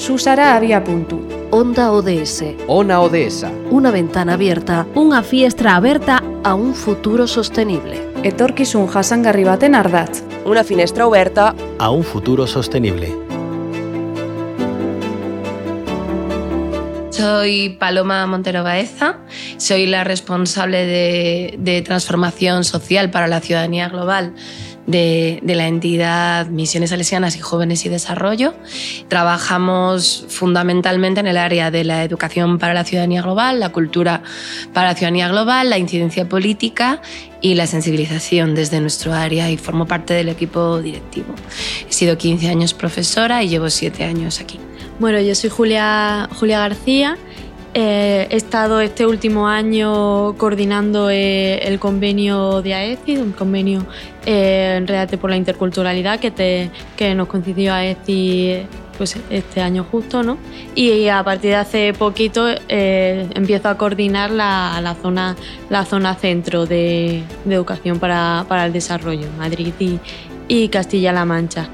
Susara había punto. Onda ODS. Ona ODS. Una ventana abierta Unha fiestra aberta a un futuro sostenible. Etorkizun jasangarri baten ardatz. Una finestra oberta a un futuro sostenible. Soy Paloma Montero Baeza, soy la responsable de, de transformación social para la ciudadanía global de, la entidad Misiones Salesianas y Jóvenes y Desarrollo. Trabajamos fundamentalmente en el área de la educación para la ciudadanía global, la cultura para la ciudadanía global, la incidencia política y la sensibilización desde nuestro área y formo parte del equipo directivo. He sido 15 años profesora y llevo 7 años aquí. Bueno, yo soy Julia, Julia García. Eh, he estado este último año coordinando eh, el convenio de AECI, un convenio eh, en Redate por la Interculturalidad que, nos concedió AECI pues, este año justo, ¿no? Y a partir de hace poquito empiezo a coordinar la, zona, la zona centro de, educación para, el desarrollo, Madrid y Castilla-La Mancha.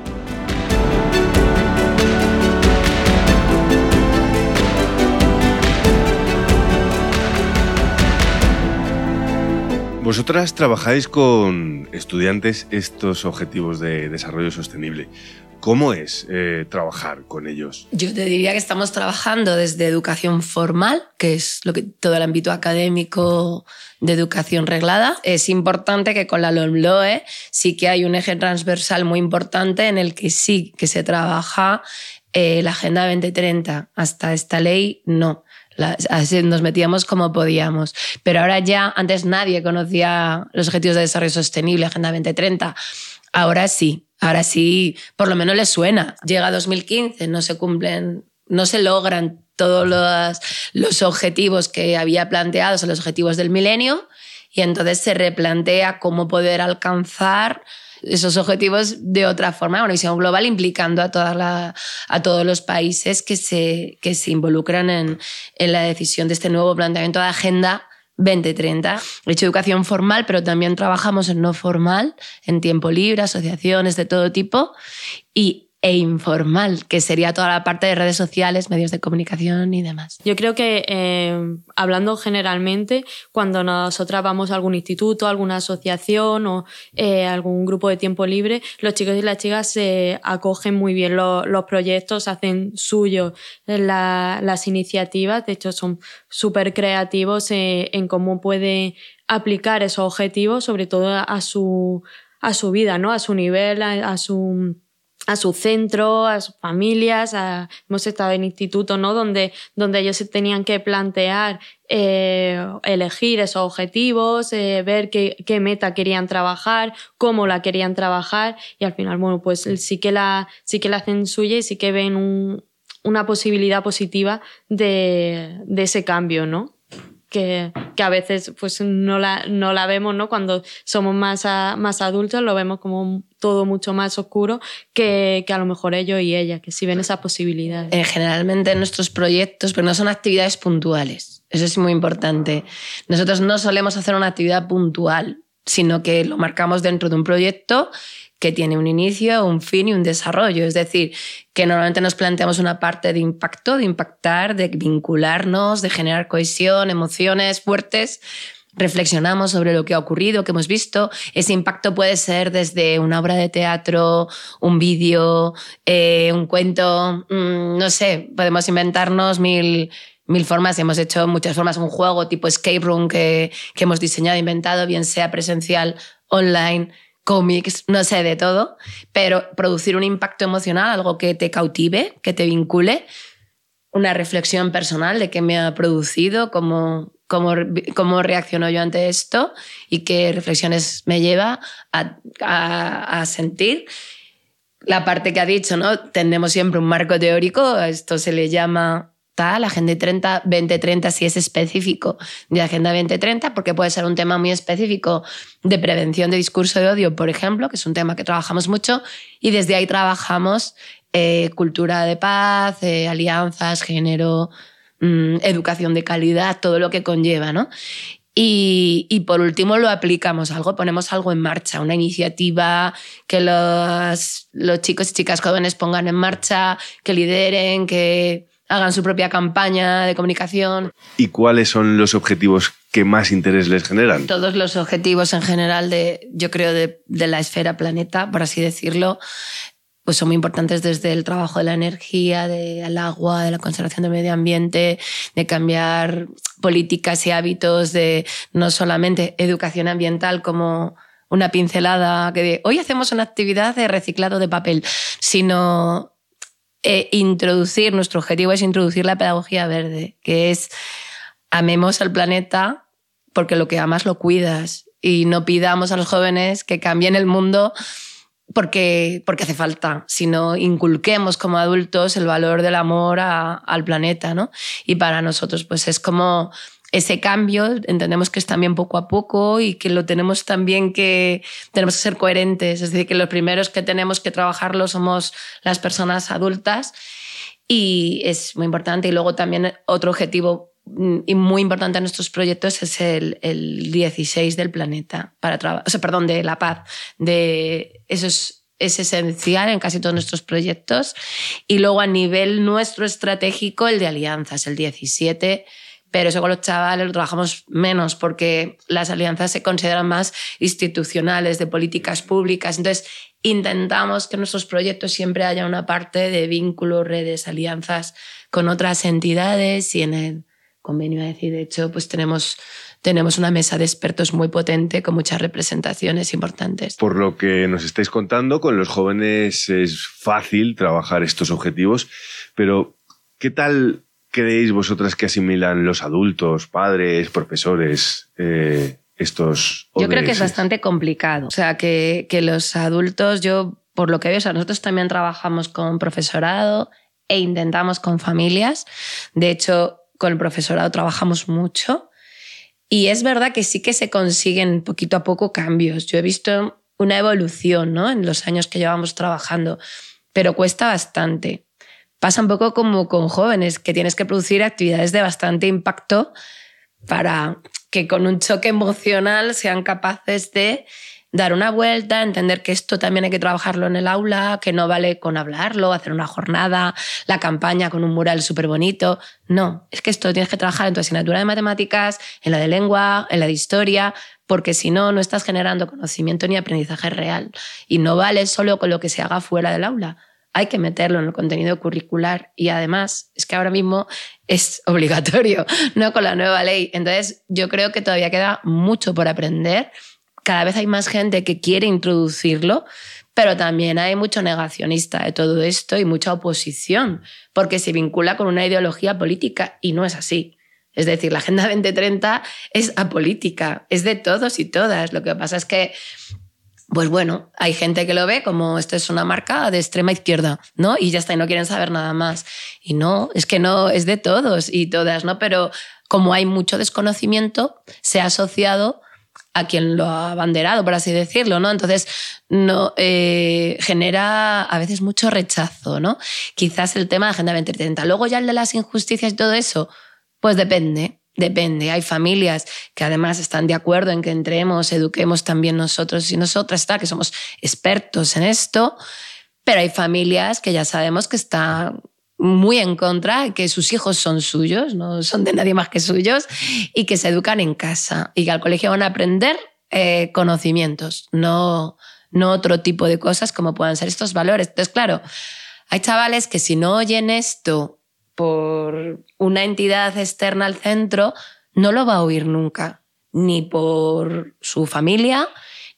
Vosotras trabajáis con estudiantes estos objetivos de desarrollo sostenible. ¿Cómo es eh, trabajar con ellos? Yo te diría que estamos trabajando desde educación formal, que es lo que todo el ámbito académico de educación reglada. Es importante que con la LOMLOE sí que hay un eje transversal muy importante en el que sí que se trabaja eh, la Agenda 2030. Hasta esta ley no así nos metíamos como podíamos. Pero ahora ya, antes nadie conocía los Objetivos de Desarrollo Sostenible, Agenda 2030. Ahora sí, ahora sí, por lo menos les suena. Llega 2015, no se cumplen, no se logran todos los, los objetivos que había planteados, los objetivos del milenio, y entonces se replantea cómo poder alcanzar esos objetivos de otra forma, una visión global implicando a, a todos los países que se, que se involucran en, en la decisión de este nuevo planteamiento de agenda 2030. He hecho educación formal, pero también trabajamos en no formal, en tiempo libre, asociaciones de todo tipo. Y e informal, que sería toda la parte de redes sociales, medios de comunicación y demás. Yo creo que, eh, hablando generalmente, cuando nosotras vamos a algún instituto, alguna asociación o eh, algún grupo de tiempo libre, los chicos y las chicas se acogen muy bien lo, los proyectos, hacen suyos la, las iniciativas, de hecho son súper creativos eh, en cómo puede aplicar esos objetivos, sobre todo a su, a su vida, ¿no? a su nivel, a su a su centro, a sus familias, a, hemos estado en instituto, ¿no? Donde, donde ellos se tenían que plantear, eh, elegir esos objetivos, eh, ver qué, qué, meta querían trabajar, cómo la querían trabajar y al final, bueno, pues sí que la, sí que la hacen suya y sí que ven un, una posibilidad positiva de, de ese cambio, ¿no? Que, que, a veces pues no la, no la vemos, ¿no? Cuando somos más, a, más adultos lo vemos como todo mucho más oscuro que, que, a lo mejor ellos y ella, que sí ven esa posibilidad. Eh, generalmente nuestros proyectos, pero no son actividades puntuales. Eso es muy importante. Nosotros no solemos hacer una actividad puntual, sino que lo marcamos dentro de un proyecto que tiene un inicio, un fin y un desarrollo. Es decir, que normalmente nos planteamos una parte de impacto, de impactar, de vincularnos, de generar cohesión, emociones fuertes. Reflexionamos sobre lo que ha ocurrido, que hemos visto. Ese impacto puede ser desde una obra de teatro, un vídeo, eh, un cuento, mmm, no sé, podemos inventarnos mil, mil formas. Hemos hecho muchas formas, un juego tipo escape room que, que hemos diseñado, inventado, bien sea presencial, online cómics, no sé, de todo, pero producir un impacto emocional, algo que te cautive, que te vincule, una reflexión personal de qué me ha producido, cómo, cómo, cómo reacciono yo ante esto y qué reflexiones me lleva a, a, a sentir. La parte que ha dicho, ¿no? Tenemos siempre un marco teórico, esto se le llama tal, Agenda 30, 2030 si es específico de Agenda 2030, porque puede ser un tema muy específico de prevención de discurso de odio, por ejemplo, que es un tema que trabajamos mucho, y desde ahí trabajamos eh, cultura de paz, eh, alianzas, género, mm, educación de calidad, todo lo que conlleva, ¿no? Y, por último lo aplicamos algo, ponemos algo en marcha, una iniciativa que los, los chicos y chicas jóvenes pongan en marcha, que lideren, que hagan su propia campaña de comunicación. ¿Y cuáles son los objetivos que más interés les generan? Todos los objetivos en general de, yo creo, de, de la esfera planeta, por así decirlo, pues son muy importantes desde el trabajo de la energía, del agua, de la conservación del medio ambiente, de cambiar políticas y hábitos de no solamente educación ambiental como una pincelada que de, hoy hacemos una actividad de reciclado de papel, sino eh, introducir, nuestro objetivo es introducir la pedagogía verde, que es amemos al planeta porque lo que amas lo cuidas y no pidamos a los jóvenes que cambien el mundo porque, porque hace falta, sino inculquemos como adultos el valor del amor al planeta, ¿no? Y para nosotros, pues es como ese cambio, entendemos que es también poco a poco y que lo tenemos también que, tenemos que ser coherentes, es decir, que los primeros que tenemos que trabajarlo somos las personas adultas y es muy importante. Y luego también otro objetivo Mm, y muy importante en nuestros proyectos es el, el 16 del planeta, para o sea, perdón, de la paz. De, eso es, es esencial en casi todos nuestros proyectos. Y luego a nivel nuestro estratégico, el de alianzas, el 17 pero eso con los chavales lo trabajamos menos porque las alianzas se consideran más institucionales, de políticas públicas. Entonces, intentamos que en nuestros proyectos siempre haya una parte de vínculos, redes, alianzas con otras entidades y en el convenio a decir, de hecho, pues tenemos, tenemos una mesa de expertos muy potente con muchas representaciones importantes. Por lo que nos estáis contando, con los jóvenes es fácil trabajar estos objetivos, pero ¿qué tal creéis vosotras que asimilan los adultos, padres, profesores? Eh, estos Yo creo que es bastante complicado. O sea, que, que los adultos, yo por lo que veo, o sea, nosotros también trabajamos con profesorado e intentamos con familias. De hecho, con el profesorado trabajamos mucho y es verdad que sí que se consiguen poquito a poco cambios. Yo he visto una evolución ¿no? en los años que llevamos trabajando, pero cuesta bastante. Pasa un poco como con jóvenes, que tienes que producir actividades de bastante impacto para que con un choque emocional sean capaces de dar una vuelta, entender que esto también hay que trabajarlo en el aula, que no vale con hablarlo, hacer una jornada, la campaña con un mural súper bonito. No, es que esto tienes que trabajar en tu asignatura de matemáticas, en la de lengua, en la de historia, porque si no, no estás generando conocimiento ni aprendizaje real. Y no vale solo con lo que se haga fuera del aula. Hay que meterlo en el contenido curricular y además es que ahora mismo es obligatorio, no con la nueva ley. Entonces, yo creo que todavía queda mucho por aprender cada vez hay más gente que quiere introducirlo, pero también hay mucho negacionista de todo esto y mucha oposición, porque se vincula con una ideología política y no es así. Es decir, la Agenda 2030 es apolítica, es de todos y todas. Lo que pasa es que, pues bueno, hay gente que lo ve como esto es una marca de extrema izquierda, ¿no? Y ya está, y no quieren saber nada más. Y no, es que no, es de todos y todas, ¿no? Pero como hay mucho desconocimiento, se ha asociado a quien lo ha abanderado, por así decirlo, ¿no? Entonces, no, eh, genera a veces mucho rechazo, ¿no? Quizás el tema de Agenda 2030. Luego ya el de las injusticias y todo eso, pues depende, depende. Hay familias que además están de acuerdo en que entremos, eduquemos también nosotros y nosotras, está, que somos expertos en esto, pero hay familias que ya sabemos que están muy en contra, que sus hijos son suyos, no son de nadie más que suyos, y que se educan en casa y que al colegio van a aprender eh, conocimientos, no, no otro tipo de cosas como puedan ser estos valores. Entonces, claro, hay chavales que si no oyen esto por una entidad externa al centro, no lo va a oír nunca, ni por su familia,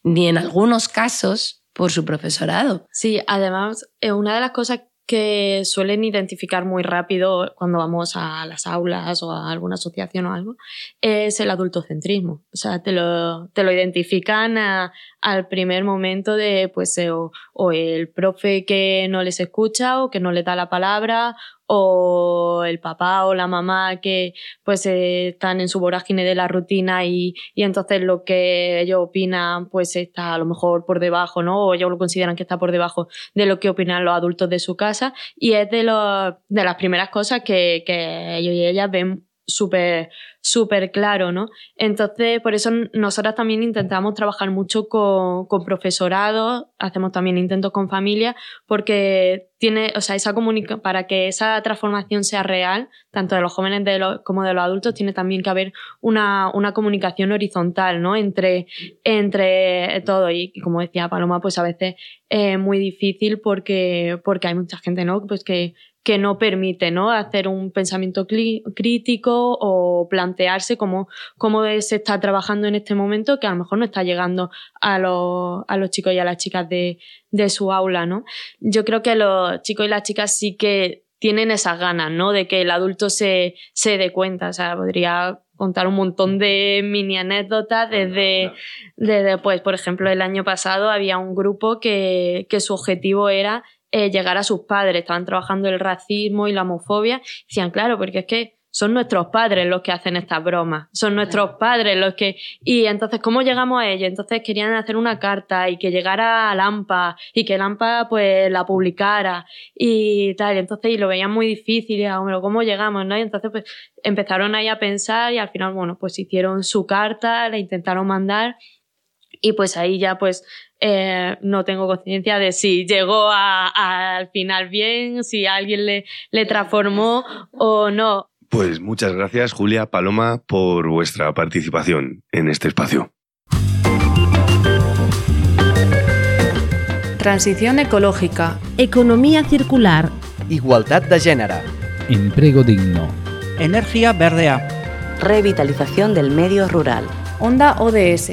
ni en algunos casos por su profesorado. Sí, además, eh, una de las cosas que suelen identificar muy rápido cuando vamos a las aulas o a alguna asociación o algo, es el adultocentrismo. O sea, te lo, te lo identifican al primer momento de, pues, eh, o, o el profe que no les escucha o que no les da la palabra o el papá o la mamá que pues están en su vorágine de la rutina y, y, entonces lo que ellos opinan pues está a lo mejor por debajo, ¿no? O ellos lo consideran que está por debajo de lo que opinan los adultos de su casa y es de, lo, de las primeras cosas que, que ellos y ellas ven súper súper claro, ¿no? Entonces, por eso nosotras también intentamos trabajar mucho con, con profesorado, hacemos también intentos con familia, porque tiene, o sea, esa comunica para que esa transformación sea real, tanto de los jóvenes como de los adultos, tiene también que haber una, una comunicación horizontal, ¿no? Entre, entre todo. Y, como decía Paloma, pues a veces es muy difícil porque, porque hay mucha gente, ¿no? Pues que que no permite ¿no? hacer un pensamiento crítico o plantearse cómo, cómo se está trabajando en este momento que a lo mejor no está llegando a los, a los chicos y a las chicas de, de su aula. ¿no? Yo creo que los chicos y las chicas sí que tienen esas ganas, ¿no? De que el adulto se, se dé cuenta. O sea, podría contar un montón de mini anécdotas desde, desde, pues, por ejemplo, el año pasado había un grupo que, que su objetivo era eh, llegar a sus padres, estaban trabajando el racismo y la homofobia, decían, claro, porque es que son nuestros padres los que hacen estas bromas, son nuestros padres los que... Y entonces, ¿cómo llegamos a ello? Entonces querían hacer una carta y que llegara a Lampa y que Lampa pues la publicara y tal, entonces y lo veían muy difícil y ah, ¿cómo llegamos? ¿no? Y entonces pues empezaron ahí a pensar y al final, bueno, pues hicieron su carta, la intentaron mandar y pues ahí ya pues eh, no tengo conciencia de si llegó al final bien, si alguien le, le transformó o no. Pues muchas gracias Julia Paloma por vuestra participación en este espacio. Transición ecológica. Economía circular. Igualdad de género. Empleo digno. Energía verdea. Revitalización del medio rural. Onda ODS